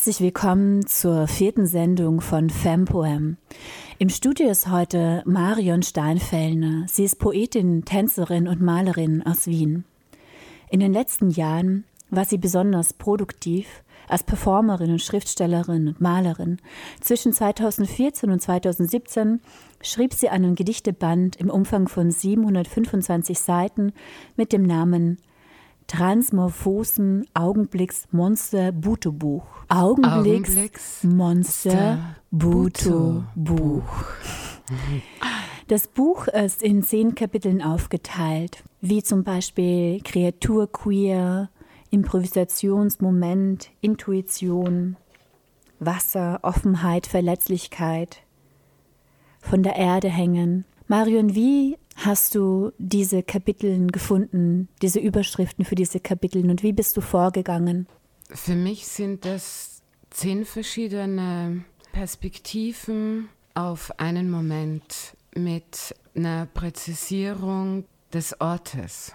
Herzlich willkommen zur vierten Sendung von Fempoem. Im Studio ist heute Marion Steinfellner. Sie ist Poetin, Tänzerin und Malerin aus Wien. In den letzten Jahren war sie besonders produktiv als Performerin und Schriftstellerin und Malerin. Zwischen 2014 und 2017 schrieb sie einen Gedichteband im Umfang von 725 Seiten mit dem Namen Transmorphosen Augenblicks Monster Buto Buch. Augenblicks, Augenblicks Monster Buto Buch. Das Buch ist in zehn Kapiteln aufgeteilt, wie zum Beispiel Kreatur queer, Improvisationsmoment, Intuition, Wasser, Offenheit, Verletzlichkeit, von der Erde hängen. Marion, wie hast du diese Kapiteln gefunden, diese Überschriften für diese Kapiteln und wie bist du vorgegangen? Für mich sind das zehn verschiedene Perspektiven auf einen Moment mit einer Präzisierung des Ortes.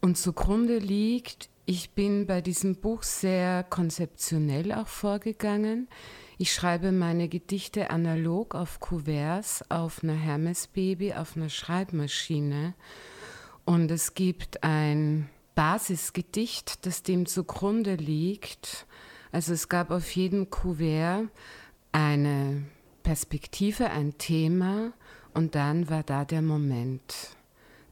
Und zugrunde liegt ich bin bei diesem Buch sehr konzeptionell auch vorgegangen. Ich schreibe meine Gedichte analog auf Kuverts, auf einer Hermes-Baby, auf einer Schreibmaschine. Und es gibt ein Basisgedicht, das dem zugrunde liegt. Also es gab auf jedem Kuvert eine Perspektive, ein Thema und dann war da der Moment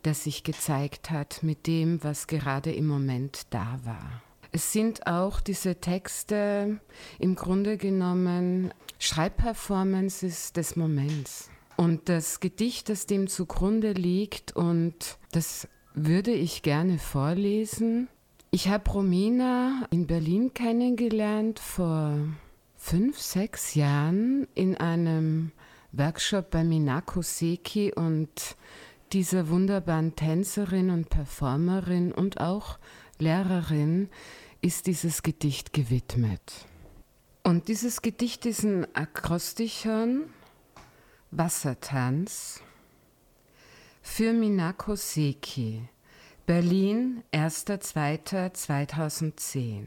das sich gezeigt hat mit dem, was gerade im Moment da war. Es sind auch diese Texte im Grunde genommen Schreibperformances des Moments. Und das Gedicht, das dem zugrunde liegt, und das würde ich gerne vorlesen. Ich habe Romina in Berlin kennengelernt vor fünf, sechs Jahren in einem Workshop bei Minako Seki und dieser wunderbaren Tänzerin und Performerin und auch Lehrerin ist dieses Gedicht gewidmet. Und dieses Gedicht ist ein Akrostichon, Wassertanz, für Minako Seki, Berlin, 1.2.2010.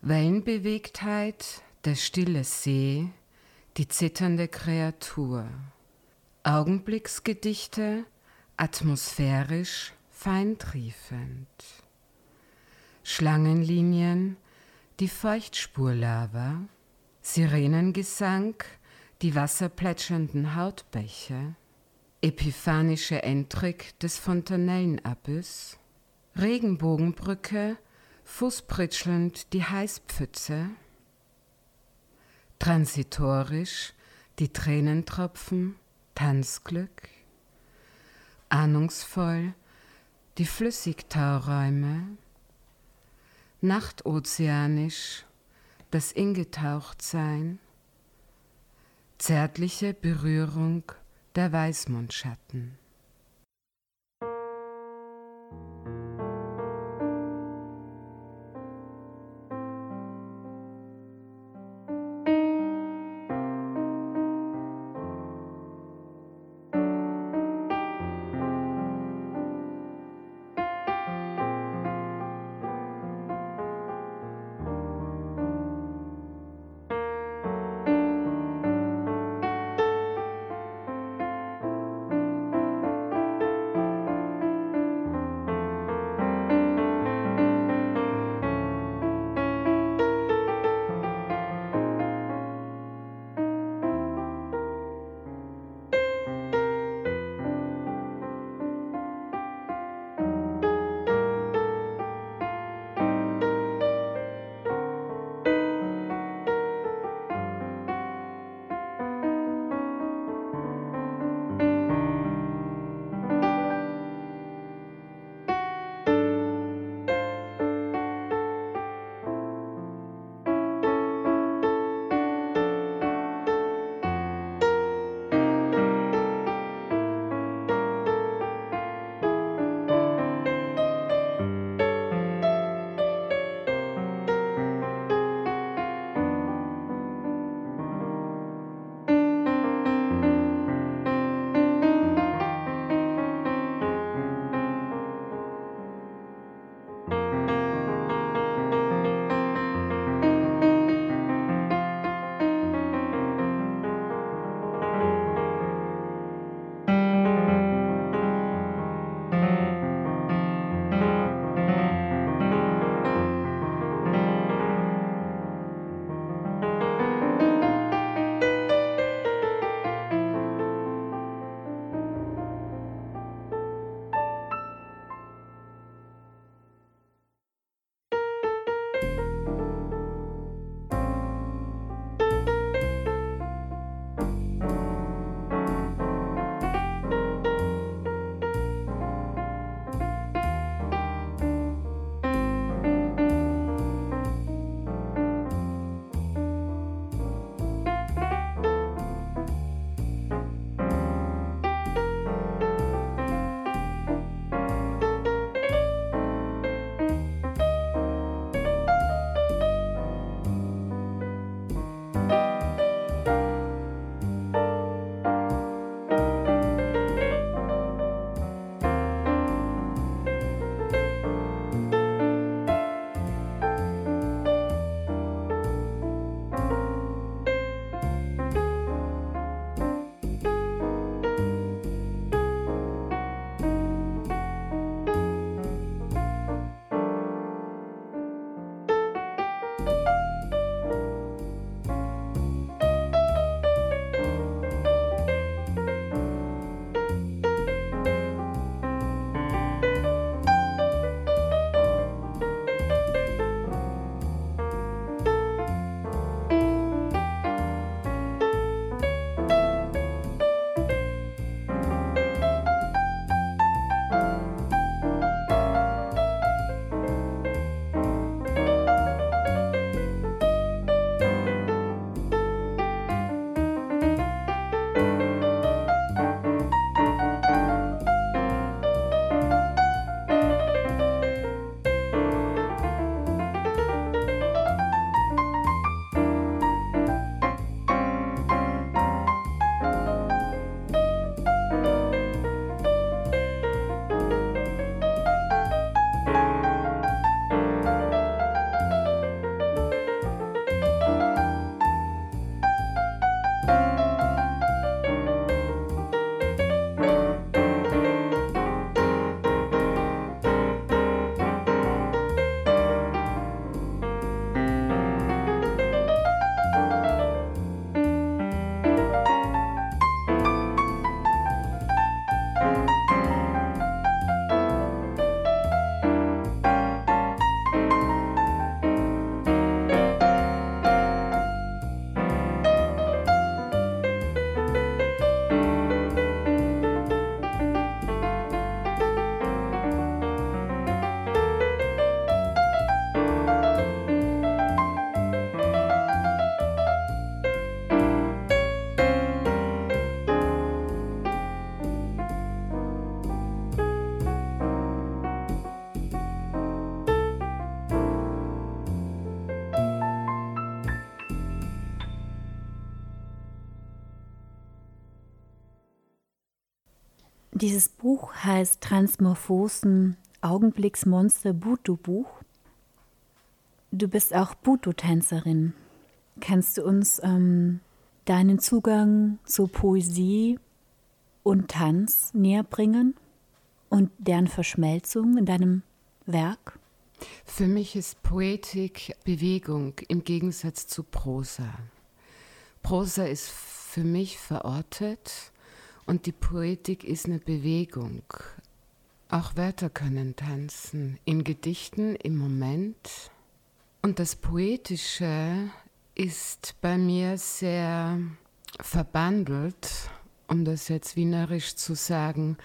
Wellenbewegtheit, der stille See, die zitternde Kreatur. Augenblicksgedichte, atmosphärisch, feintriefend. Schlangenlinien, die Feuchtspurlava, Sirenengesang, die wasserplätschernden Hautbäche, epiphanische Entrik des Fontanellenabys, Regenbogenbrücke, fußpritschelnd die Heißpfütze, transitorisch die Tränentropfen, Tanzglück, ahnungsvoll die Flüssigtauräume, nachtozeanisch das Ingetauchtsein, zärtliche Berührung der Weißmondschatten. Heißt Transmorphosen Augenblicksmonster Buto Buch. Du bist auch Buto-Tänzerin. Kannst du uns ähm, deinen Zugang zu Poesie und Tanz näher bringen und deren Verschmelzung in deinem Werk? Für mich ist Poetik Bewegung im Gegensatz zu Prosa. Prosa ist für mich verortet und die Poetik ist eine Bewegung. Auch Wörter können tanzen, in Gedichten im Moment. Und das Poetische ist bei mir sehr verbandelt, um das jetzt wienerisch zu sagen,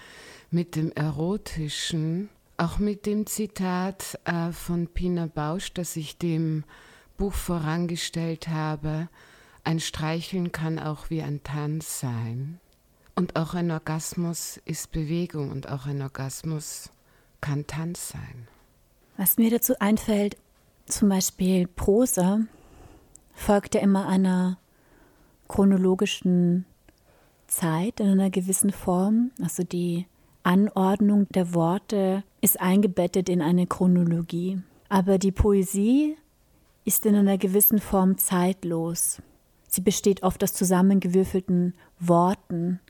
mit dem Erotischen, auch mit dem Zitat äh, von Pina Bausch, das ich dem Buch vorangestellt habe, ein Streicheln kann auch wie ein Tanz sein. Und auch ein Orgasmus ist Bewegung und auch ein Orgasmus kann Tanz sein. Was mir dazu einfällt, zum Beispiel Prosa folgt ja immer einer chronologischen Zeit in einer gewissen Form. Also die Anordnung der Worte ist eingebettet in eine Chronologie. Aber die Poesie ist in einer gewissen Form zeitlos. Sie besteht oft aus zusammengewürfelten Worten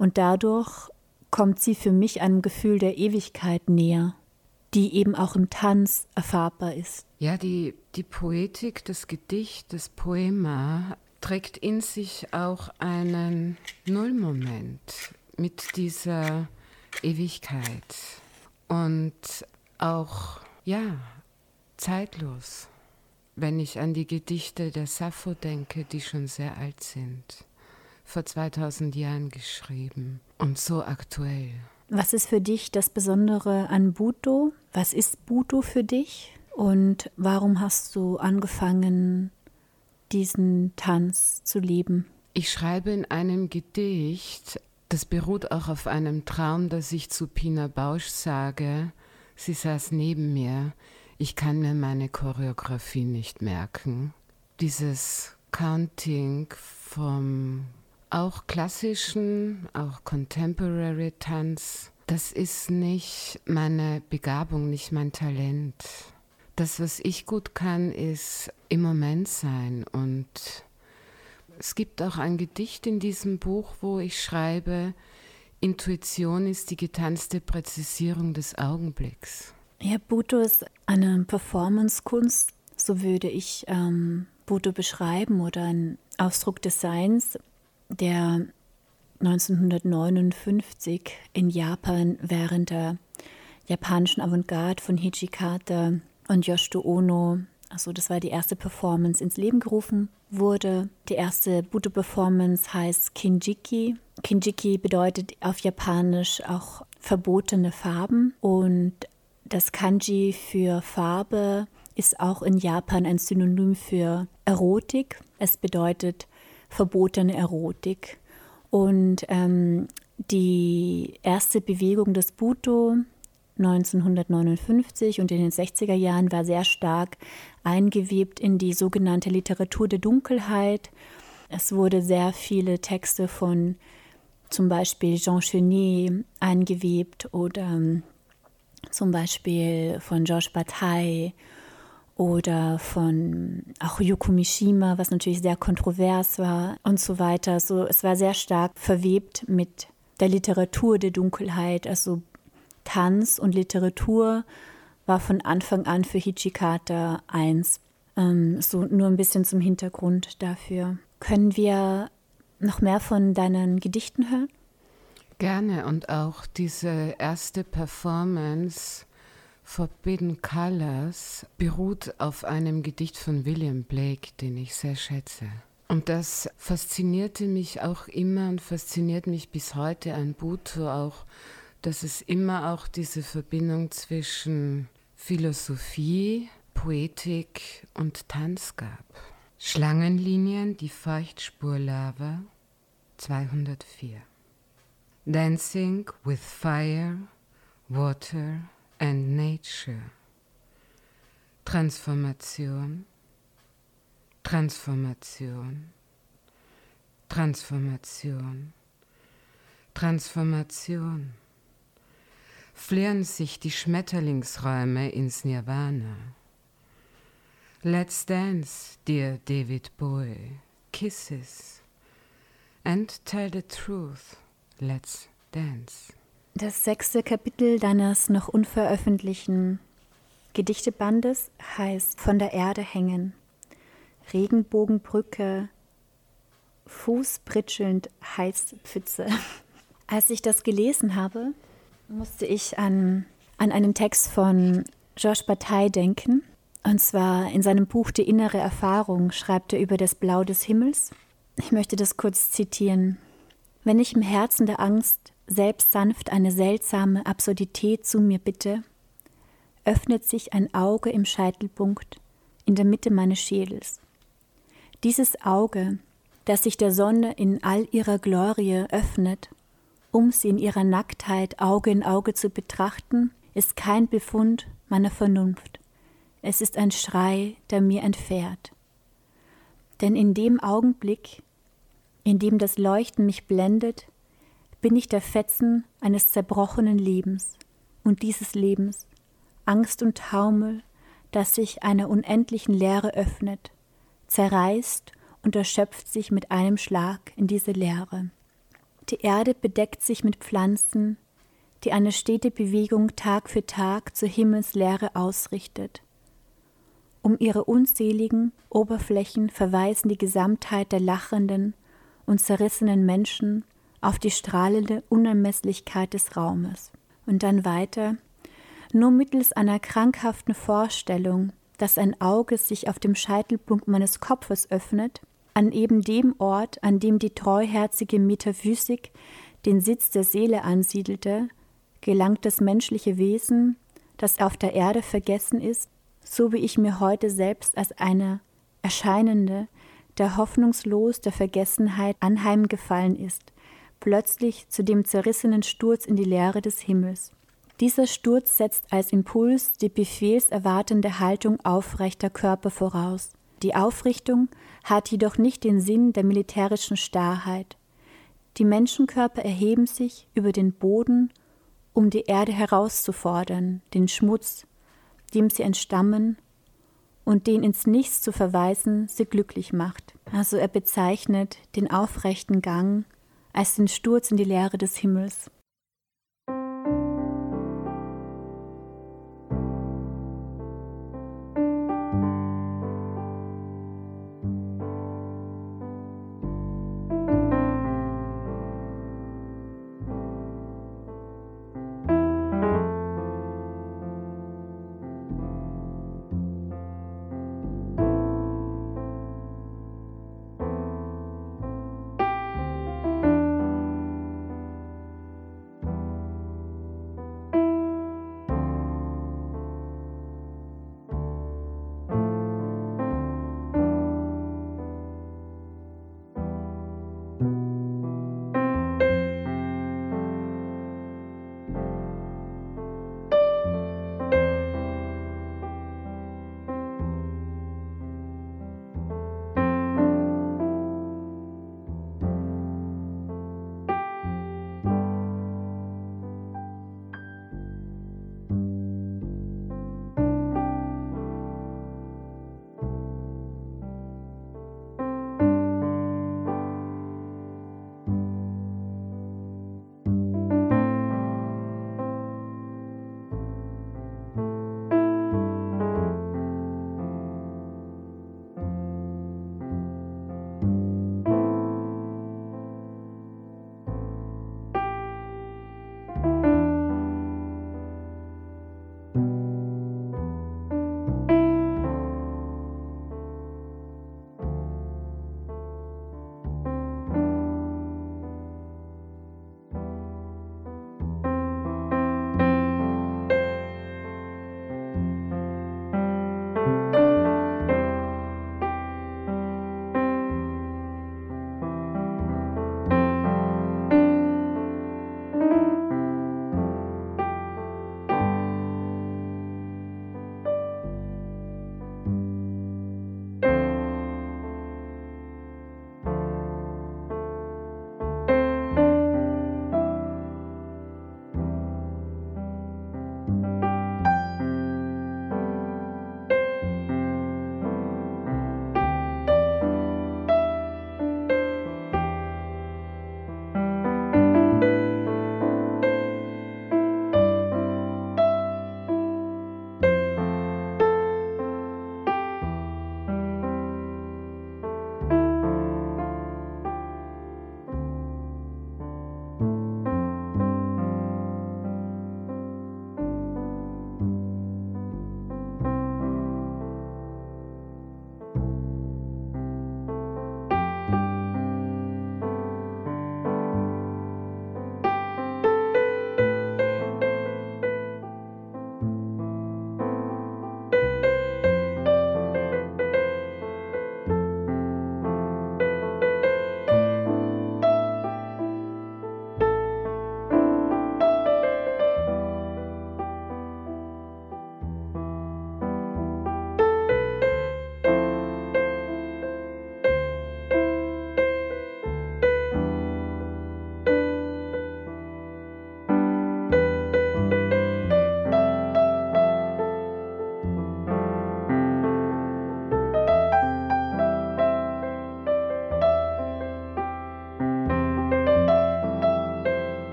und dadurch kommt sie für mich einem Gefühl der Ewigkeit näher, die eben auch im Tanz erfahrbar ist. Ja, die, die Poetik, das Gedicht, das Poema trägt in sich auch einen Nullmoment mit dieser Ewigkeit und auch, ja, zeitlos, wenn ich an die Gedichte der Sappho denke, die schon sehr alt sind vor 2000 Jahren geschrieben und so aktuell. Was ist für dich das Besondere an Buto? Was ist Buto für dich? Und warum hast du angefangen, diesen Tanz zu leben? Ich schreibe in einem Gedicht, das beruht auch auf einem Traum, dass ich zu Pina Bausch sage, sie saß neben mir, ich kann mir meine Choreografie nicht merken. Dieses Counting vom auch klassischen, auch Contemporary Tanz, das ist nicht meine Begabung, nicht mein Talent. Das, was ich gut kann, ist im Moment sein. Und es gibt auch ein Gedicht in diesem Buch, wo ich schreibe, Intuition ist die getanzte Präzisierung des Augenblicks. Ja, Buto ist eine Performance-Kunst, so würde ich ähm, Buto beschreiben, oder ein Ausdruck des Seins der 1959 in Japan während der japanischen Avantgarde von Hijikata und Yoshito Ono, also das war die erste Performance, ins Leben gerufen wurde. Die erste Buto-Performance heißt Kinjiki. Kinjiki bedeutet auf Japanisch auch verbotene Farben und das Kanji für Farbe ist auch in Japan ein Synonym für Erotik. Es bedeutet verbotene Erotik. Und ähm, die erste Bewegung des Buto 1959 und in den 60er Jahren war sehr stark eingewebt in die sogenannte Literatur der Dunkelheit. Es wurde sehr viele Texte von zum Beispiel Jean Genet eingewebt oder ähm, zum Beispiel von Georges Bataille oder von auch Yoko Mishima, was natürlich sehr kontrovers war und so weiter. So, es war sehr stark verwebt mit der Literatur der Dunkelheit, also Tanz und Literatur war von Anfang an für Hichikata eins. Ähm, so nur ein bisschen zum Hintergrund dafür. Können wir noch mehr von deinen Gedichten hören? Gerne und auch diese erste Performance Forbidden Colors beruht auf einem Gedicht von William Blake, den ich sehr schätze. Und das faszinierte mich auch immer und fasziniert mich bis heute an Buto auch, dass es immer auch diese Verbindung zwischen Philosophie, Poetik und Tanz gab. Schlangenlinien, die Feuchtspurlava 204. Dancing with fire, water and Nature. Transformation, Transformation, Transformation, Transformation. Flirren sich die Schmetterlingsräume ins Nirvana. Let's dance, dear David Bowie. Kisses. And tell the truth. Let's dance. Das sechste Kapitel deines noch unveröffentlichten Gedichtebandes heißt Von der Erde hängen. Regenbogenbrücke, fußbritschelnd Heißpfütze. Als ich das gelesen habe, musste ich an, an einen Text von Georges Bataille denken. Und zwar in seinem Buch Die innere Erfahrung schreibt er über das Blau des Himmels. Ich möchte das kurz zitieren. Wenn ich im Herzen der Angst selbst sanft eine seltsame Absurdität zu mir bitte, öffnet sich ein Auge im Scheitelpunkt in der Mitte meines Schädels. Dieses Auge, das sich der Sonne in all ihrer Glorie öffnet, um sie in ihrer Nacktheit Auge in Auge zu betrachten, ist kein Befund meiner Vernunft. Es ist ein Schrei, der mir entfährt. Denn in dem Augenblick, in dem das Leuchten mich blendet, bin ich der Fetzen eines zerbrochenen Lebens und dieses Lebens, Angst und Taumel, das sich einer unendlichen Leere öffnet, zerreißt und erschöpft sich mit einem Schlag in diese Leere. Die Erde bedeckt sich mit Pflanzen, die eine stete Bewegung Tag für Tag zur Himmelsleere ausrichtet. Um ihre unzähligen Oberflächen verweisen die Gesamtheit der lachenden und zerrissenen Menschen auf die strahlende Unermesslichkeit des Raumes. Und dann weiter, nur mittels einer krankhaften Vorstellung, dass ein Auge sich auf dem Scheitelpunkt meines Kopfes öffnet, an eben dem Ort, an dem die treuherzige Metaphysik den Sitz der Seele ansiedelte, gelangt das menschliche Wesen, das auf der Erde vergessen ist, so wie ich mir heute selbst als eine Erscheinende, der hoffnungslos der Vergessenheit anheimgefallen ist, plötzlich zu dem zerrissenen Sturz in die Leere des Himmels. Dieser Sturz setzt als Impuls die befehlserwartende Haltung aufrechter Körper voraus. Die Aufrichtung hat jedoch nicht den Sinn der militärischen Starrheit. Die Menschenkörper erheben sich über den Boden, um die Erde herauszufordern, den Schmutz, dem sie entstammen und den ins Nichts zu verweisen sie glücklich macht. Also er bezeichnet den aufrechten Gang als den Sturz in die Leere des Himmels.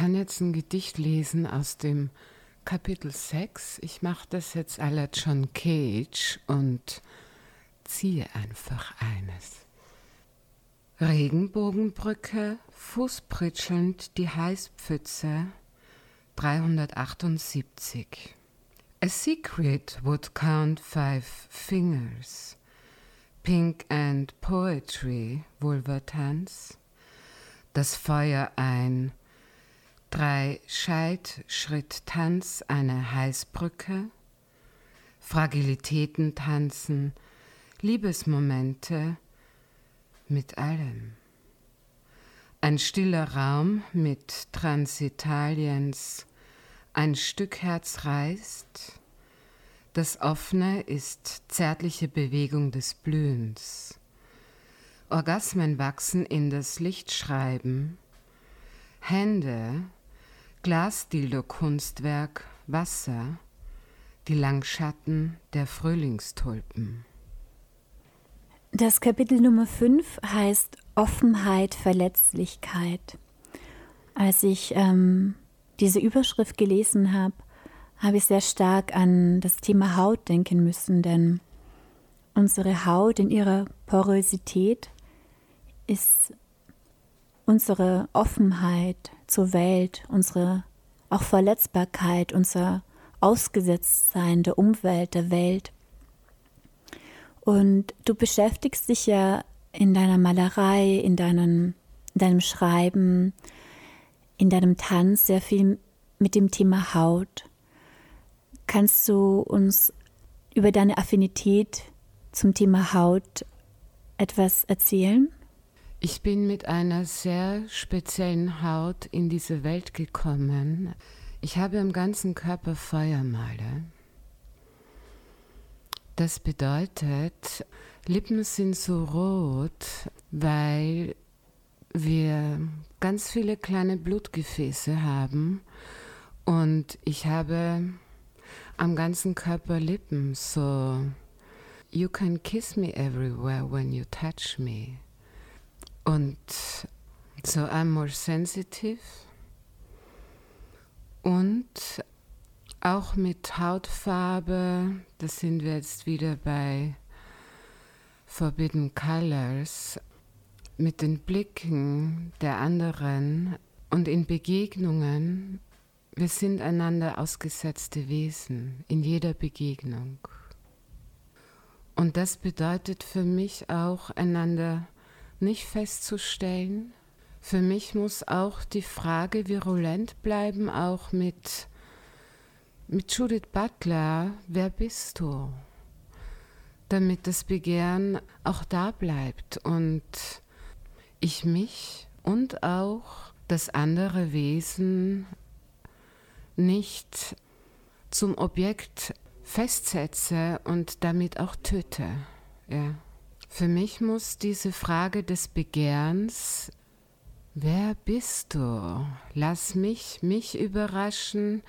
Kann jetzt ein Gedicht lesen aus dem Kapitel 6. Ich mache das jetzt aller John Cage und ziehe einfach eines. Regenbogenbrücke, fußpritschelnd die Heißpfütze, 378. A secret would count five fingers. Pink and Poetry, Vulvatanz. Das Feuer ein drei Scheidschritt-Tanz, eine Heißbrücke, Fragilitäten tanzen, Liebesmomente mit allem. Ein stiller Raum mit Transitaliens, ein Stück Herz reißt, das Offene ist zärtliche Bewegung des Blühens. Orgasmen wachsen in das Lichtschreiben, Hände Glasdildo-Kunstwerk Wasser, die Langschatten der Frühlingstulpen. Das Kapitel Nummer 5 heißt Offenheit, Verletzlichkeit. Als ich ähm, diese Überschrift gelesen habe, habe ich sehr stark an das Thema Haut denken müssen, denn unsere Haut in ihrer Porosität ist unsere Offenheit zur Welt, unsere auch Verletzbarkeit, unser Ausgesetztsein der Umwelt, der Welt. Und du beschäftigst dich ja in deiner Malerei, in deinem, in deinem Schreiben, in deinem Tanz sehr viel mit dem Thema Haut. Kannst du uns über deine Affinität zum Thema Haut etwas erzählen? Ich bin mit einer sehr speziellen Haut in diese Welt gekommen. Ich habe im ganzen Körper Feuermale. Das bedeutet, Lippen sind so rot, weil wir ganz viele kleine Blutgefäße haben und ich habe am ganzen Körper Lippen, so you can kiss me everywhere when you touch me. Und so I'm more sensitive und auch mit Hautfarbe, da sind wir jetzt wieder bei Forbidden Colors, mit den Blicken der anderen und in Begegnungen, wir sind einander ausgesetzte Wesen in jeder Begegnung. Und das bedeutet für mich auch einander nicht festzustellen. Für mich muss auch die Frage virulent bleiben, auch mit, mit Judith Butler, wer bist du? Damit das Begehren auch da bleibt und ich mich und auch das andere Wesen nicht zum Objekt festsetze und damit auch töte. Ja. Für mich muss diese Frage des Begehrens, wer bist du? Lass mich mich überraschen,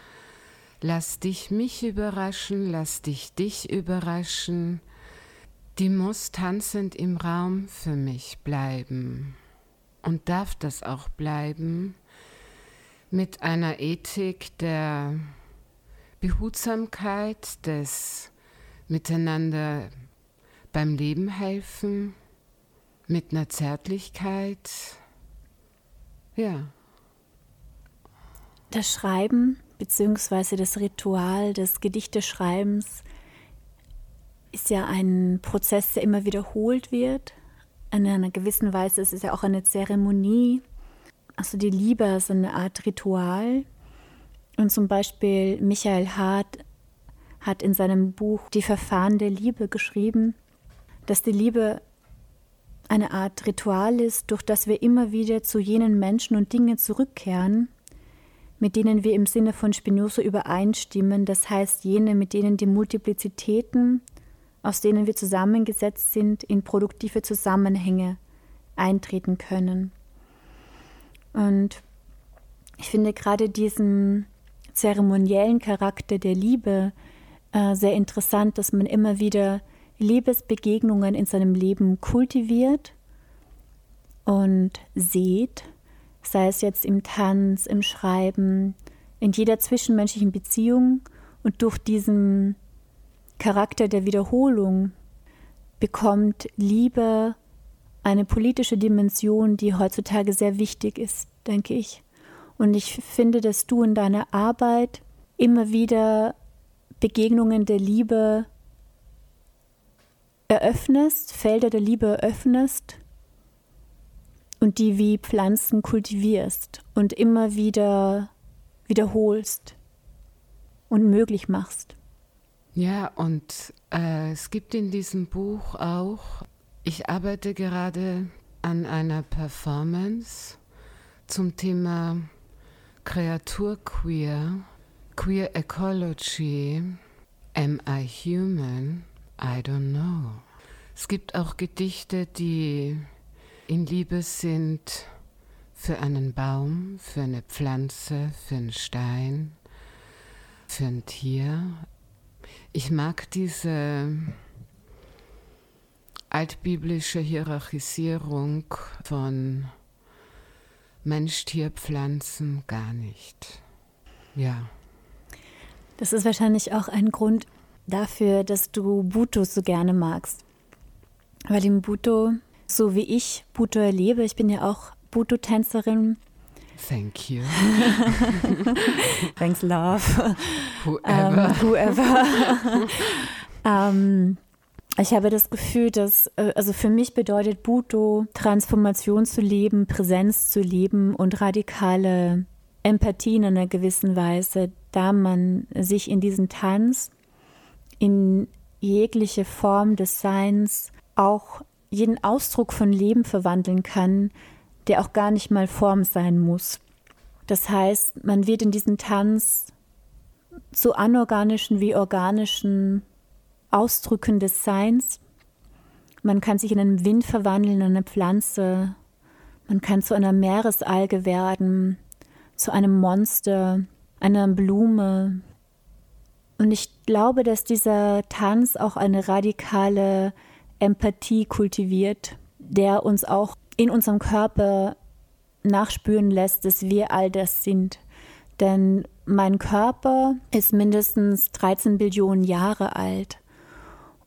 lass dich mich überraschen, lass dich dich überraschen, die muss tanzend im Raum für mich bleiben. Und darf das auch bleiben? Mit einer Ethik der Behutsamkeit, des Miteinander beim Leben helfen, mit einer Zärtlichkeit. Ja. Das Schreiben bzw. das Ritual des Gedichteschreibens ist ja ein Prozess, der immer wiederholt wird. In einer gewissen Weise ist es ja auch eine Zeremonie. Also die Liebe ist eine Art Ritual. Und zum Beispiel Michael Hart hat in seinem Buch Die Verfahren der Liebe geschrieben, dass die Liebe eine Art Ritual ist, durch das wir immer wieder zu jenen Menschen und Dingen zurückkehren, mit denen wir im Sinne von Spinoza übereinstimmen, das heißt jene, mit denen die Multiplizitäten, aus denen wir zusammengesetzt sind, in produktive Zusammenhänge eintreten können. Und ich finde gerade diesen zeremoniellen Charakter der Liebe äh, sehr interessant, dass man immer wieder Liebesbegegnungen in seinem Leben kultiviert und sieht, sei es jetzt im Tanz, im Schreiben, in jeder zwischenmenschlichen Beziehung und durch diesen Charakter der Wiederholung bekommt Liebe eine politische Dimension, die heutzutage sehr wichtig ist, denke ich. Und ich finde, dass du in deiner Arbeit immer wieder Begegnungen der Liebe eröffnest, Felder der Liebe eröffnest und die wie Pflanzen kultivierst und immer wieder wiederholst und möglich machst. Ja, und äh, es gibt in diesem Buch auch, ich arbeite gerade an einer Performance zum Thema Kreaturqueer, Queer Ecology, Am I Human? I don't know. Es gibt auch Gedichte, die in Liebe sind für einen Baum, für eine Pflanze, für einen Stein, für ein Tier. Ich mag diese altbiblische Hierarchisierung von Mensch, Tier, Pflanzen gar nicht. Ja. Das ist wahrscheinlich auch ein Grund dafür, dass du Buto so gerne magst. Weil im Buto, so wie ich Buto erlebe, ich bin ja auch Buto-Tänzerin. Thank you. Thanks, love. Whoever. Um, whoever. um, ich habe das Gefühl, dass, äh, also für mich bedeutet Buto, Transformation zu leben, Präsenz zu leben und radikale Empathie in einer gewissen Weise, da man sich in diesen Tanz, in jegliche Form des Seins, auch jeden Ausdruck von Leben verwandeln kann, der auch gar nicht mal Form sein muss. Das heißt, man wird in diesem Tanz zu anorganischen wie organischen Ausdrücken des Seins. Man kann sich in einen Wind verwandeln, in eine Pflanze. Man kann zu einer Meeresalge werden, zu einem Monster, einer Blume. Und ich glaube, dass dieser Tanz auch eine radikale Empathie kultiviert, der uns auch in unserem Körper nachspüren lässt, dass wir all das sind. Denn mein Körper ist mindestens 13 Billionen Jahre alt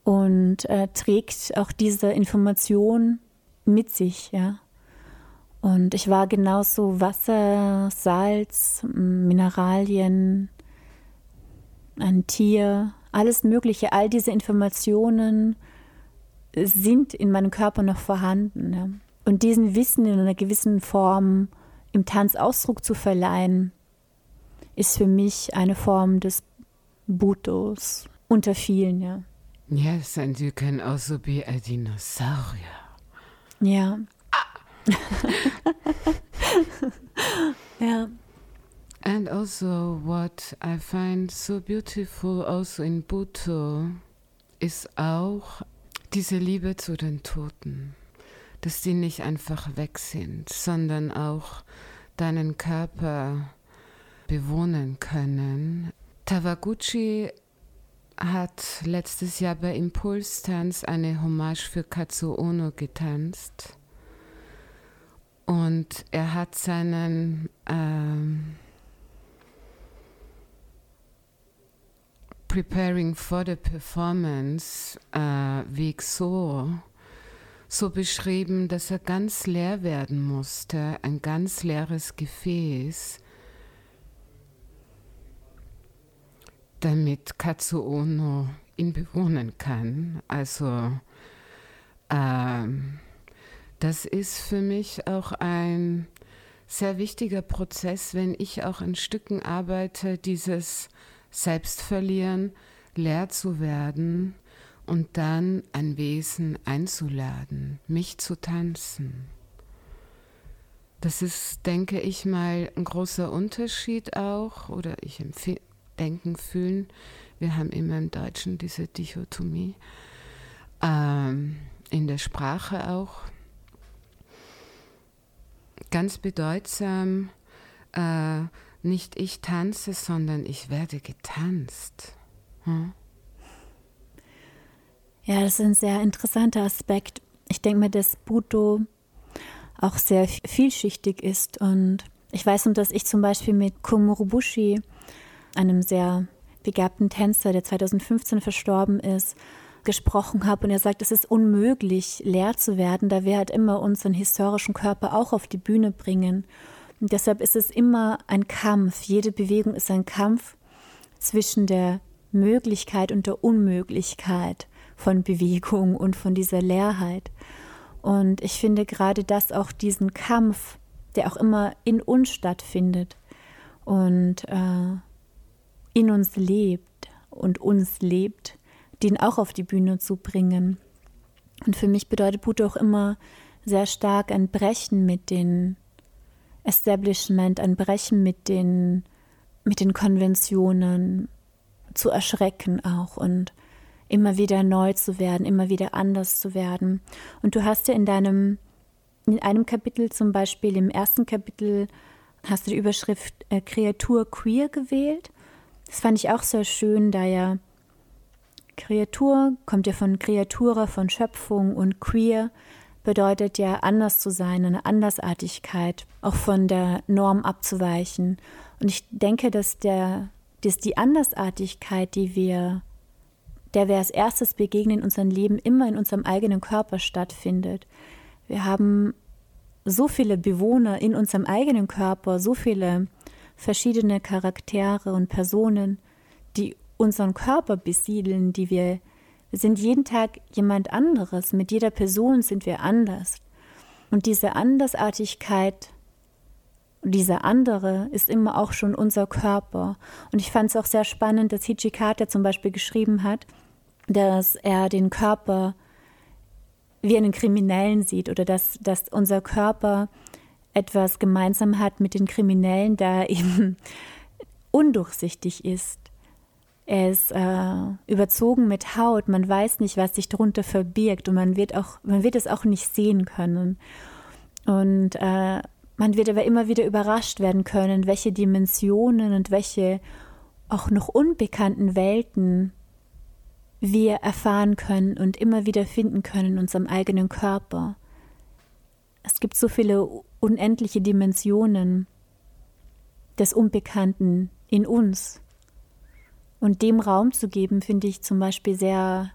und äh, trägt auch diese Information mit sich, ja. Und ich war genauso Wasser, Salz, Mineralien, ein Tier, alles Mögliche, all diese Informationen sind in meinem Körper noch vorhanden. Ja. Und diesen Wissen in einer gewissen Form im Tanz Ausdruck zu verleihen, ist für mich eine Form des Butos unter vielen, ja. Yes, and you can also be a dinosaur. Ja. ja. And also what I find so beautiful also in Bhutto ist auch diese Liebe zu den Toten, dass die nicht einfach weg sind, sondern auch deinen Körper bewohnen können. Tawaguchi hat letztes Jahr bei Impulstanz eine Hommage für Katsuo Ono getanzt. Und er hat seinen ähm, Preparing for the Performance äh, Weg so, so beschrieben, dass er ganz leer werden musste, ein ganz leeres Gefäß, damit Katsuo Ono ihn bewohnen kann. Also ähm, das ist für mich auch ein sehr wichtiger Prozess, wenn ich auch in Stücken arbeite, dieses Selbstverlieren, leer zu werden und dann ein Wesen einzuladen, mich zu tanzen. Das ist, denke ich mal, ein großer Unterschied auch, oder ich empfehle, denken, fühlen. Wir haben immer im Deutschen diese Dichotomie. Ähm, in der Sprache auch. Ganz bedeutsam, äh, nicht ich tanze, sondern ich werde getanzt. Hm? Ja, das ist ein sehr interessanter Aspekt. Ich denke mir, dass Buto auch sehr vielschichtig ist. Und ich weiß dass ich zum Beispiel mit Komurubushi, einem sehr begabten Tänzer, der 2015 verstorben ist, gesprochen habe und er sagt, es ist unmöglich, leer zu werden, da wir halt immer unseren historischen Körper auch auf die Bühne bringen. Und deshalb ist es immer ein Kampf. Jede Bewegung ist ein Kampf zwischen der Möglichkeit und der Unmöglichkeit von Bewegung und von dieser Leerheit. Und ich finde gerade das auch diesen Kampf, der auch immer in uns stattfindet und äh, in uns lebt und uns lebt, den auch auf die Bühne zu bringen. Und für mich bedeutet Buddha auch immer sehr stark ein Brechen mit den Establishment, ein Brechen mit den, mit den Konventionen, zu erschrecken auch und immer wieder neu zu werden, immer wieder anders zu werden. Und du hast ja in deinem, in einem Kapitel zum Beispiel, im ersten Kapitel, hast du die Überschrift äh, Kreatur queer gewählt. Das fand ich auch sehr schön, da ja Kreatur kommt ja von Kreatura, von Schöpfung und queer bedeutet ja anders zu sein, eine Andersartigkeit, auch von der Norm abzuweichen. Und ich denke, dass der, dass die Andersartigkeit, die wir, der wir als erstes begegnen in unserem Leben, immer in unserem eigenen Körper stattfindet. Wir haben so viele Bewohner in unserem eigenen Körper, so viele verschiedene Charaktere und Personen, die unseren Körper besiedeln, die wir, wir sind jeden Tag jemand anderes, mit jeder Person sind wir anders. Und diese Andersartigkeit, dieser andere ist immer auch schon unser Körper. Und ich fand es auch sehr spannend, dass Hichikata zum Beispiel geschrieben hat, dass er den Körper wie einen Kriminellen sieht oder dass, dass unser Körper etwas gemeinsam hat mit den Kriminellen, da eben undurchsichtig ist. Er ist äh, überzogen mit Haut, man weiß nicht, was sich darunter verbirgt und man wird, auch, man wird es auch nicht sehen können. Und äh, man wird aber immer wieder überrascht werden können, welche Dimensionen und welche auch noch unbekannten Welten wir erfahren können und immer wieder finden können in unserem eigenen Körper. Es gibt so viele unendliche Dimensionen des Unbekannten in uns. Und dem Raum zu geben, finde ich zum Beispiel sehr,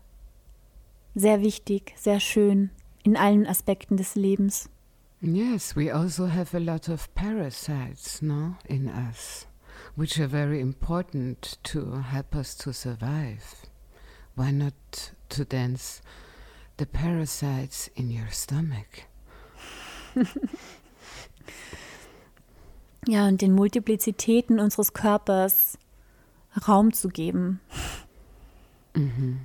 sehr wichtig, sehr schön in allen Aspekten des Lebens. Yes, we also have a lot of parasites, no, in us, which are very important to help us to survive. Why not to dance the parasites in your stomach? ja, und den Multiplizitäten unseres Körpers Raum zu geben. Mhm.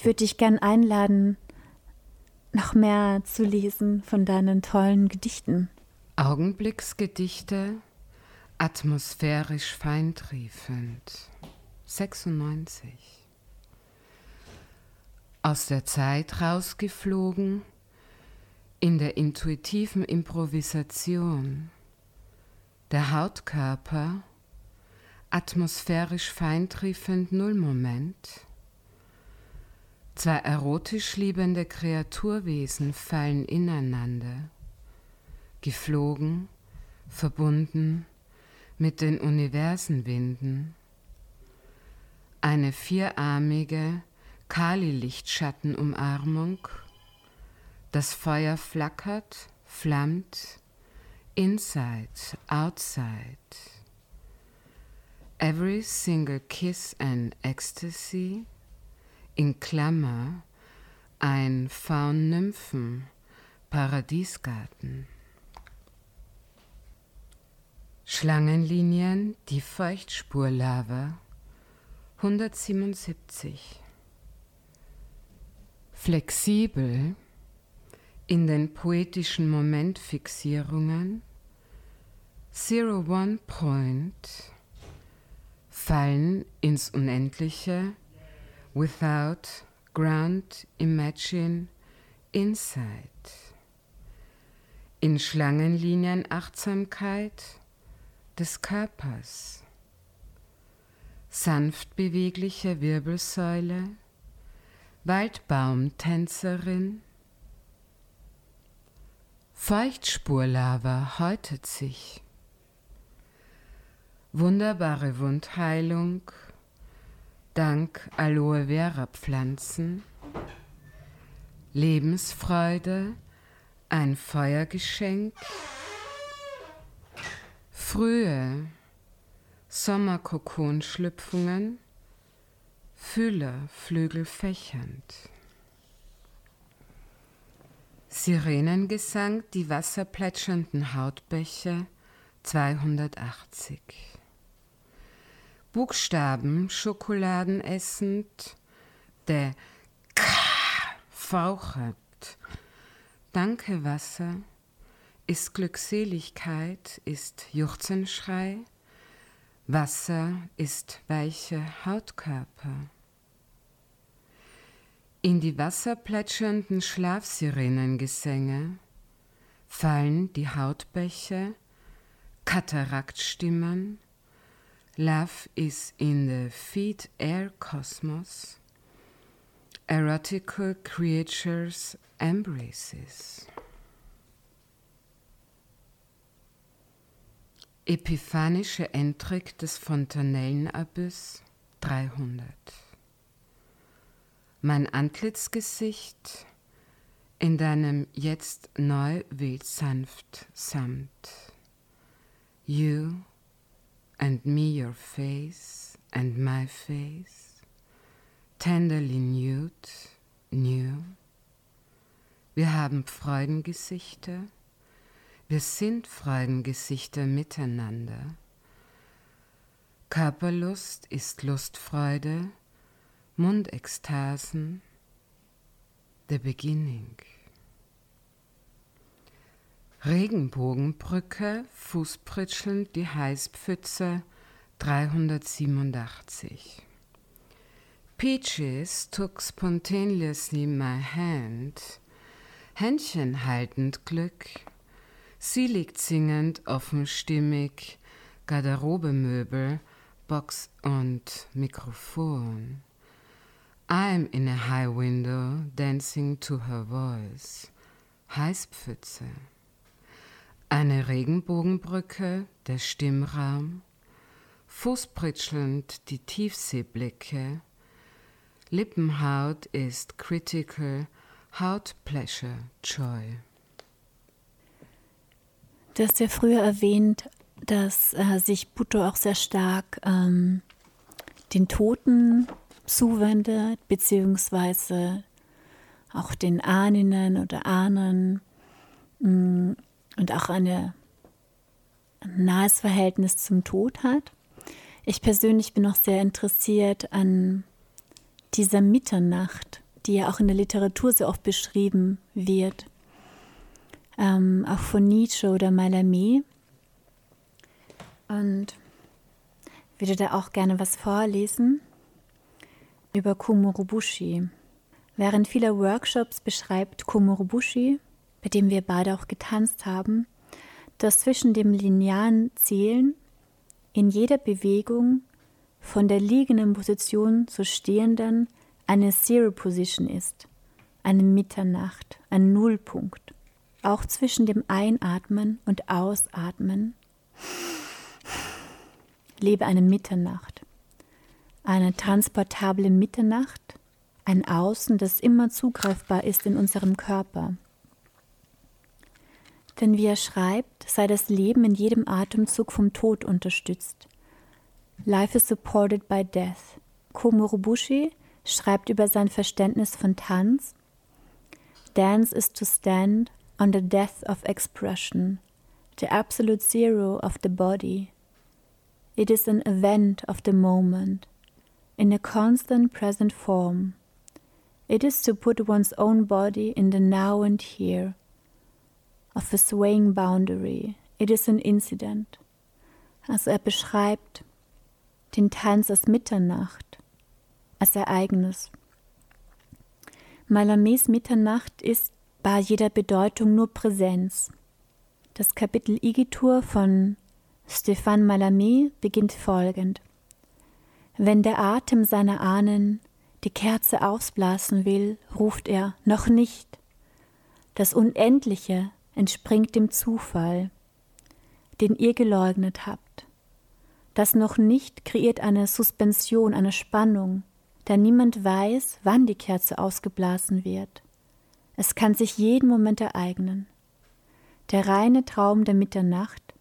Ich würde dich gern einladen, noch mehr zu lesen von deinen tollen Gedichten. Augenblicksgedichte, atmosphärisch feintriefend. 96. Aus der Zeit rausgeflogen, in der intuitiven Improvisation. Der Hautkörper, atmosphärisch feintriefend Nullmoment. Zwei erotisch liebende Kreaturwesen fallen ineinander, geflogen, verbunden mit den Universenwinden. Eine vierarmige Kali-Lichtschattenumarmung. Das Feuer flackert, flammt, inside, outside. Every single kiss and ecstasy in Klammer ein Faun-Nymphen Paradiesgarten. Schlangenlinien, die Feuchtspurlava 177. Flexibel in den poetischen Momentfixierungen Zero One Point fallen ins Unendliche without ground imagine inside. In Schlangenlinien Achtsamkeit des Körpers. Sanft bewegliche Wirbelsäule, Waldbaumtänzerin. Feuchtspurlava häutet sich. Wunderbare Wundheilung dank Aloe Vera Pflanzen, Lebensfreude, ein Feuergeschenk, frühe Sommerkokonschlüpfungen, Fühler, Flügel fächernd. Sirenengesang, die wasserplätschernden Hautbäche 280. Buchstaben Schokoladen essend, der K fauchert. Danke Wasser ist Glückseligkeit, ist Juchzenschrei, Wasser ist weiche Hautkörper. In die wasserplätschernden Schlafsirenengesänge fallen die Hautbäche, Kataraktstimmen, Love is in the feet air cosmos, erotical creatures embraces. Epiphanische Entrik des Fontanellenabyss 300. Mein Antlitzgesicht in deinem jetzt neu weht sanft samt. You and me your face and my face, tenderly nude, new. Wir haben Freudengesichter, wir sind Freudengesichter miteinander. Körperlust ist Lustfreude, Mundekstasen, the beginning. Regenbogenbrücke, Fußpritscheln, die Heißpfütze 387. Peaches took spontaneously my hand, Händchen haltend Glück. Sie liegt singend offenstimmig, Garderobemöbel, Box und Mikrofon. I'm in a high window, dancing to her voice. Heißpfütze. Eine Regenbogenbrücke, der Stimmraum, fußpritschelnd die Tiefseeblicke, Lippenhaut ist critical, Haut pleasure, joy. Du hast ja früher erwähnt, dass äh, sich Bhutto auch sehr stark ähm, den Toten zuwendet, beziehungsweise auch den Ahnen oder Ahnen. Und auch eine, ein nahes Verhältnis zum Tod hat. Ich persönlich bin auch sehr interessiert an dieser Mitternacht, die ja auch in der Literatur so oft beschrieben wird, ähm, auch von Nietzsche oder Mallarmé. Und würde da auch gerne was vorlesen über Komorobushi. Während vieler Workshops beschreibt Komorobushi, bei dem wir beide auch getanzt haben, dass zwischen dem linearen Zählen in jeder Bewegung von der liegenden Position zur stehenden eine Zero Position ist, eine Mitternacht, ein Nullpunkt, auch zwischen dem Einatmen und Ausatmen. Lebe eine Mitternacht, eine transportable Mitternacht, ein Außen, das immer zugreifbar ist in unserem Körper. Denn wie er schreibt, sei das Leben in jedem Atemzug vom Tod unterstützt. Life is supported by death. Komorobushi schreibt über sein Verständnis von Tanz. Dance is to stand on the death of expression, the absolute zero of the body. It is an event of the moment, in a constant present form. It is to put one's own body in the now and here, of a swaying boundary. It is an incident. Also er beschreibt den Tanz aus Mitternacht als Ereignis. Malames Mitternacht ist bei jeder Bedeutung nur Präsenz. Das Kapitel Igitur von Stéphane Mallarmé beginnt folgend. Wenn der Atem seiner Ahnen die Kerze ausblasen will, ruft er noch nicht. Das Unendliche entspringt dem Zufall, den ihr geleugnet habt. Das noch nicht kreiert eine Suspension, eine Spannung, da niemand weiß, wann die Kerze ausgeblasen wird. Es kann sich jeden Moment ereignen. Der reine Traum der Mitternacht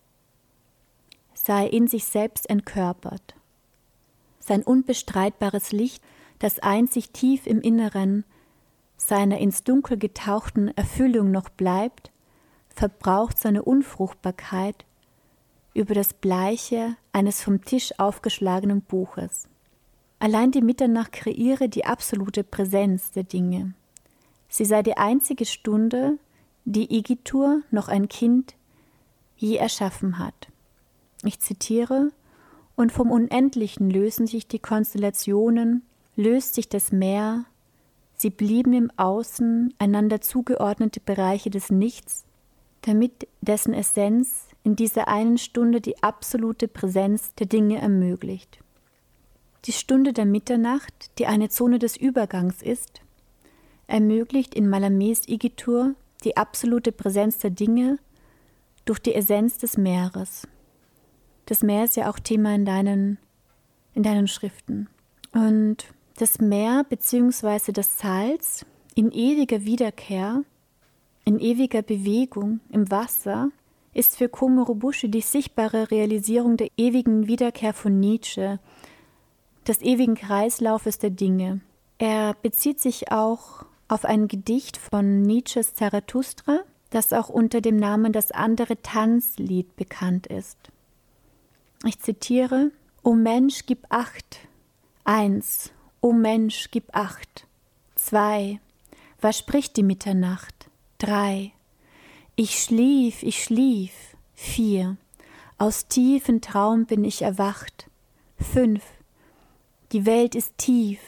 sei in sich selbst entkörpert. Sein unbestreitbares Licht, das einzig tief im Inneren seiner ins Dunkel getauchten Erfüllung noch bleibt, verbraucht seine Unfruchtbarkeit über das Bleiche eines vom Tisch aufgeschlagenen Buches. Allein die Mitternacht kreiere die absolute Präsenz der Dinge. Sie sei die einzige Stunde, die Igitur, noch ein Kind, je erschaffen hat. Ich zitiere, und vom Unendlichen lösen sich die Konstellationen, löst sich das Meer, sie blieben im Außen einander zugeordnete Bereiche des Nichts, damit dessen Essenz in dieser einen Stunde die absolute Präsenz der Dinge ermöglicht. Die Stunde der Mitternacht, die eine Zone des Übergangs ist, ermöglicht in Malamés Igitur die absolute Präsenz der Dinge durch die Essenz des Meeres. Das Meer ist ja auch Thema in deinen, in deinen Schriften. Und das Meer bzw. das Salz in ewiger Wiederkehr, in ewiger Bewegung im Wasser ist für Komorobushi die sichtbare Realisierung der ewigen Wiederkehr von Nietzsche, des ewigen Kreislaufes der Dinge. Er bezieht sich auch auf ein Gedicht von Nietzsches Zarathustra, das auch unter dem Namen Das andere Tanzlied bekannt ist. Ich zitiere: O Mensch, gib acht. Eins. O Mensch, gib acht. Zwei. Was spricht die Mitternacht? Drei. Ich schlief, ich schlief. Vier. Aus tiefen Traum bin ich erwacht. Fünf. Die Welt ist tief.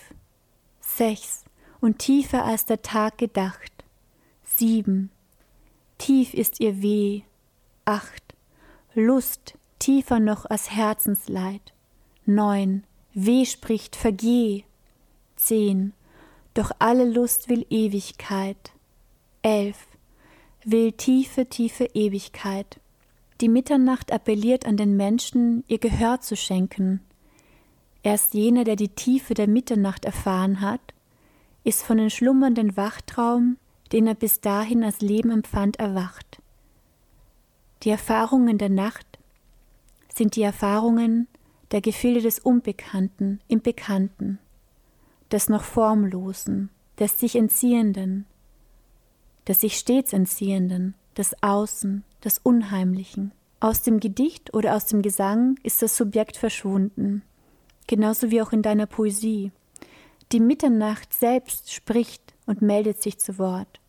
Sechs. Und tiefer als der Tag gedacht. Sieben. Tief ist ihr Weh. Acht. Lust tiefer noch als Herzensleid. Neun. Weh spricht, vergeh. Zehn. Doch alle Lust will Ewigkeit. Elf will tiefe, tiefe Ewigkeit. Die Mitternacht appelliert an den Menschen, ihr Gehör zu schenken. Erst jener, der die Tiefe der Mitternacht erfahren hat, ist von dem schlummernden Wachtraum, den er bis dahin als Leben empfand, erwacht. Die Erfahrungen der Nacht sind die Erfahrungen der Gefilde des Unbekannten im Bekannten, des noch Formlosen, des sich Entziehenden, des sich stets Entziehenden, des Außen, des Unheimlichen. Aus dem Gedicht oder aus dem Gesang ist das Subjekt verschwunden, genauso wie auch in deiner Poesie. die Mitternacht selbst spricht und meldet sich zu Wort.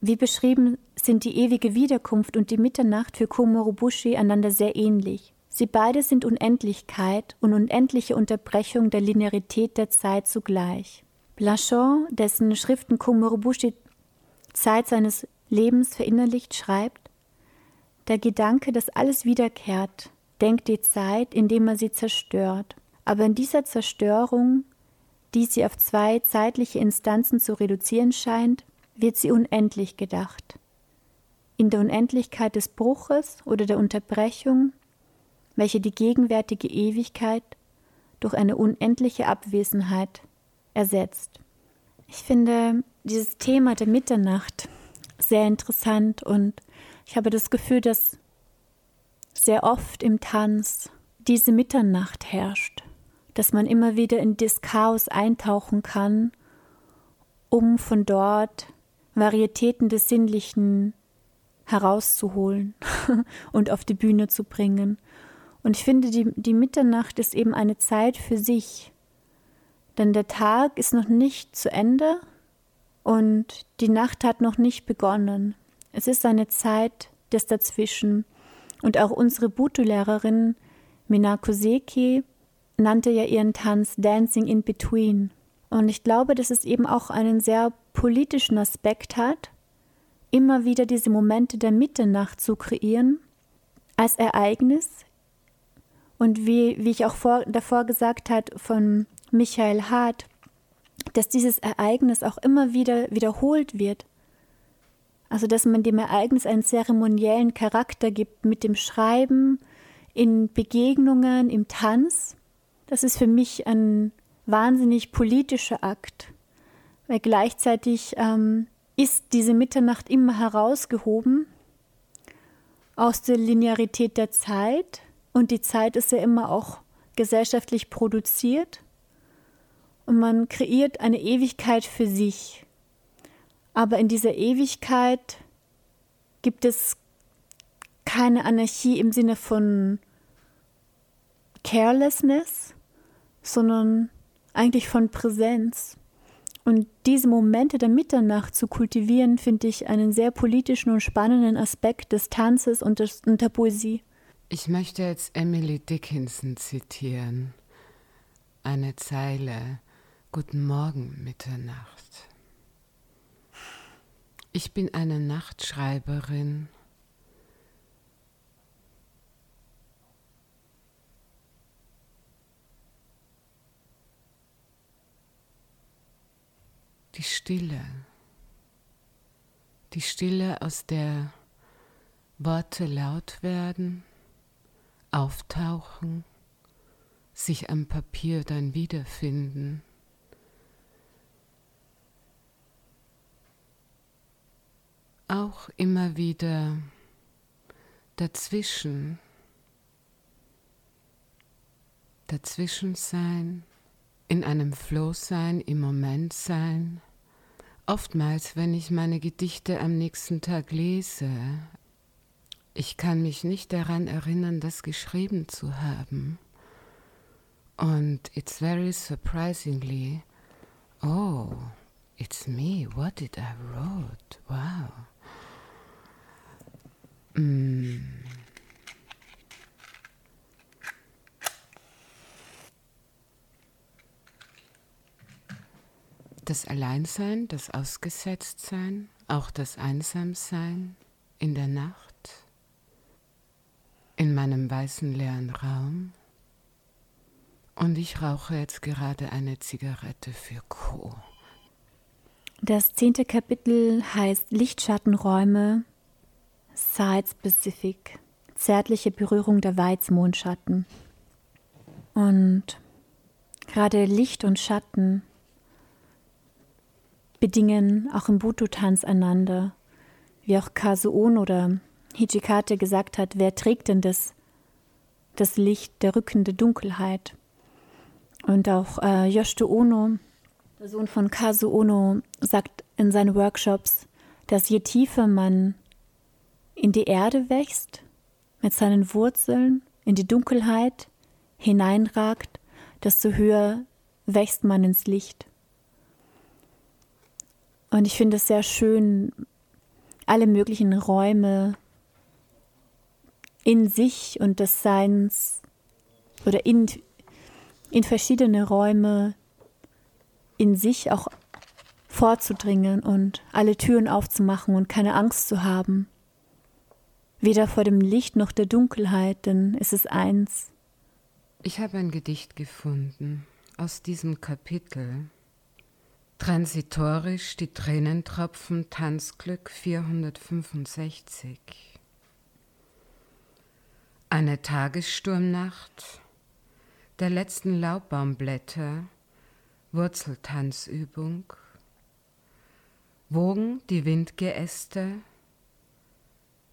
Wie beschrieben sind die ewige Wiederkunft und die Mitternacht für Komorobushi einander sehr ähnlich. Sie beide sind Unendlichkeit und unendliche Unterbrechung der Linearität der Zeit zugleich. Blachon, dessen Schriften Komorobushi Zeit seines Lebens verinnerlicht, schreibt, der Gedanke, dass alles wiederkehrt, denkt die Zeit, indem er sie zerstört. Aber in dieser Zerstörung, die sie auf zwei zeitliche Instanzen zu reduzieren scheint, wird sie unendlich gedacht. In der Unendlichkeit des Bruches oder der Unterbrechung, welche die gegenwärtige Ewigkeit durch eine unendliche Abwesenheit ersetzt. Ich finde dieses Thema der Mitternacht sehr interessant und ich habe das Gefühl, dass sehr oft im Tanz diese Mitternacht herrscht, dass man immer wieder in das Chaos eintauchen kann, um von dort Varietäten des Sinnlichen herauszuholen und auf die Bühne zu bringen. Und ich finde, die, die Mitternacht ist eben eine Zeit für sich. Denn der Tag ist noch nicht zu Ende und die Nacht hat noch nicht begonnen. Es ist eine Zeit des Dazwischen. Und auch unsere Butu-Lehrerin Minako Seki nannte ja ihren Tanz Dancing in Between. Und ich glaube, dass es eben auch einen sehr politischen Aspekt hat, immer wieder diese Momente der Mitternacht zu kreieren, als Ereignis. Und wie, wie ich auch vor, davor gesagt habe von Michael Hart, dass dieses Ereignis auch immer wieder wiederholt wird. Also dass man dem Ereignis einen zeremoniellen Charakter gibt mit dem Schreiben, in Begegnungen, im Tanz. Das ist für mich ein wahnsinnig politischer Akt, weil gleichzeitig ähm, ist diese Mitternacht immer herausgehoben aus der Linearität der Zeit und die Zeit ist ja immer auch gesellschaftlich produziert und man kreiert eine Ewigkeit für sich. Aber in dieser Ewigkeit gibt es keine Anarchie im Sinne von Carelessness, sondern eigentlich von Präsenz. Und diese Momente der Mitternacht zu kultivieren, finde ich einen sehr politischen und spannenden Aspekt des Tanzes und, des, und der Poesie. Ich möchte jetzt Emily Dickinson zitieren. Eine Zeile. Guten Morgen, Mitternacht. Ich bin eine Nachtschreiberin. Die Stille. Die Stille, aus der Worte laut werden, auftauchen, sich am Papier dann wiederfinden. Auch immer wieder dazwischen, dazwischen sein, in einem Flow sein, im Moment sein. Oftmals, wenn ich meine Gedichte am nächsten Tag lese, ich kann mich nicht daran erinnern, das geschrieben zu haben. Und it's very surprisingly, oh, it's me, what did I wrote? Wow. Mm. Das Alleinsein, das Ausgesetztsein, auch das Einsamsein in der Nacht, in meinem weißen leeren Raum. Und ich rauche jetzt gerade eine Zigarette für Co. Das zehnte Kapitel heißt Lichtschattenräume Site-Specific, zärtliche Berührung der Weizmondschatten. Und gerade Licht und Schatten bedingen auch im Butu-Tanz einander. Wie auch Kazuon oder Hichikate gesagt hat, wer trägt denn das, das Licht der rückende Dunkelheit? Und auch äh, Yoshito Ono, der Sohn von Kazu Ono, sagt in seinen Workshops, dass je tiefer man in die Erde wächst, mit seinen Wurzeln in die Dunkelheit hineinragt, desto höher wächst man ins Licht. Und ich finde es sehr schön, alle möglichen Räume in sich und des Seins oder in, in verschiedene Räume in sich auch vorzudringen und alle Türen aufzumachen und keine Angst zu haben. Weder vor dem Licht noch der Dunkelheit, denn es ist eins. Ich habe ein Gedicht gefunden aus diesem Kapitel. Transitorisch die Tränentropfen Tanzglück 465. Eine Tagessturmnacht der letzten Laubbaumblätter, Wurzeltanzübung, wogen die Windgeäste,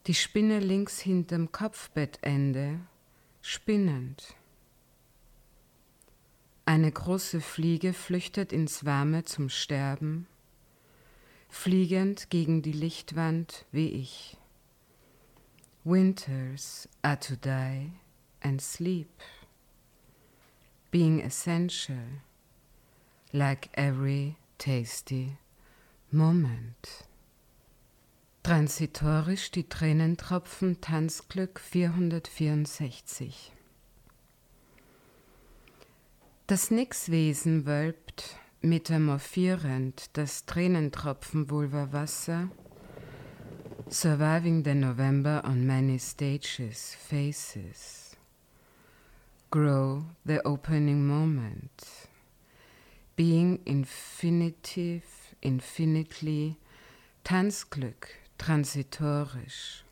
die Spinne links hinterm Kopfbettende, spinnend. Eine große Fliege flüchtet ins Warme zum Sterben, fliegend gegen die Lichtwand wie ich. Winters are to die and sleep, being essential, like every tasty moment. Transitorisch die Tränentropfen Tanzglück 464. Das Nixwesen wölbt, metamorphierend, das Tränentropfen Vulva-Wasser, surviving the November on many stages, faces, grow the opening moment, being infinitive, infinitely, Tanzglück, transitorisch,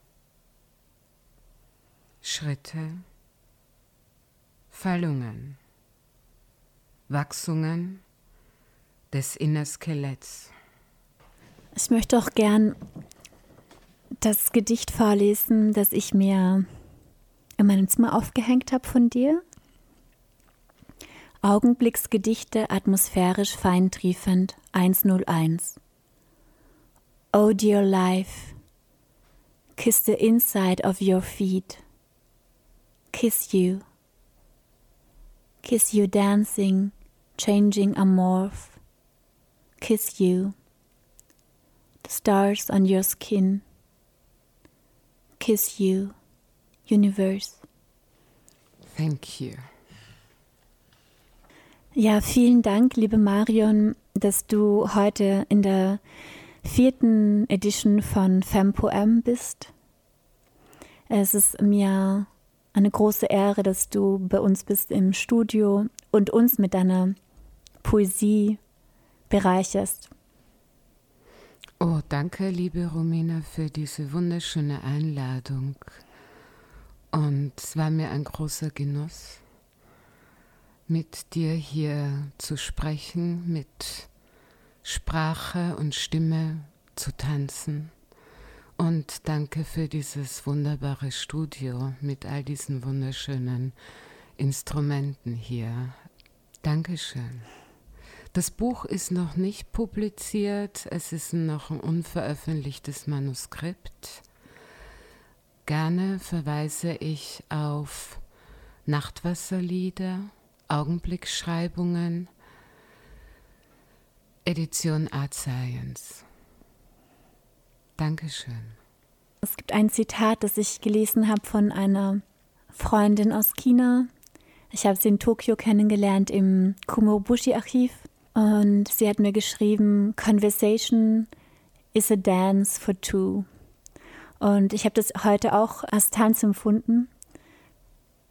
Schritte, Fallungen. Wachsungen des Innerskeletts. Ich möchte auch gern das Gedicht vorlesen, das ich mir in meinem Zimmer aufgehängt habe von dir. Augenblicksgedichte atmosphärisch feintriefend 101. Oh dear life, kiss the inside of your feet, kiss you, kiss you dancing changing amorph, kiss you, the stars on your skin, kiss you, universe. Thank you. Ja, vielen Dank, liebe Marion, dass du heute in der vierten Edition von FemPoem bist. Es ist mir eine große Ehre, dass du bei uns bist im Studio und uns mit deiner Poesie bereicherst. Oh, danke, liebe Romina, für diese wunderschöne Einladung. Und es war mir ein großer Genuss, mit dir hier zu sprechen, mit Sprache und Stimme zu tanzen. Und danke für dieses wunderbare Studio mit all diesen wunderschönen Instrumenten hier. Dankeschön. Das Buch ist noch nicht publiziert, es ist noch ein unveröffentlichtes Manuskript. Gerne verweise ich auf Nachtwasserlieder, Augenblicksschreibungen, Edition Art Science. Dankeschön. Es gibt ein Zitat, das ich gelesen habe von einer Freundin aus China. Ich habe sie in Tokio kennengelernt im Kumobushi-Archiv. Und sie hat mir geschrieben, Conversation is a dance for two. Und ich habe das heute auch als Tanz empfunden,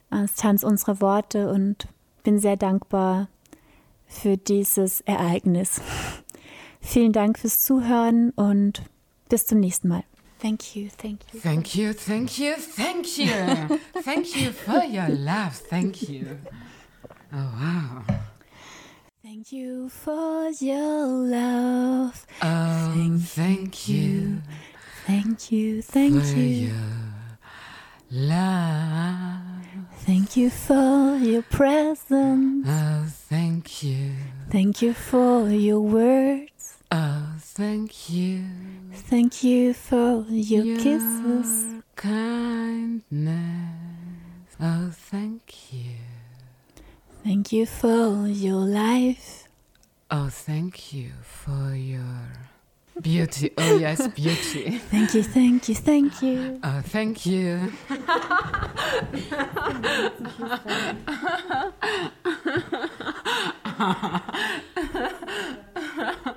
als Tanz unserer Worte und bin sehr dankbar für dieses Ereignis. Vielen Dank fürs Zuhören und bis zum nächsten Mal. Thank you, thank you. Thank you, thank you, thank you. thank you for your love. Thank you. Oh, wow. Thank you for your love. Oh, thank, thank you. Thank you, thank for you. Your love. Thank you for your presence. Oh, thank you. Thank you for your words. Oh, thank you. Thank you for your, your kisses. kindness. Oh, thank you. Thank you for your life. Oh, thank you for your Beauty. Oh, yes, beauty. thank you, thank you, thank you. Oh, thank you.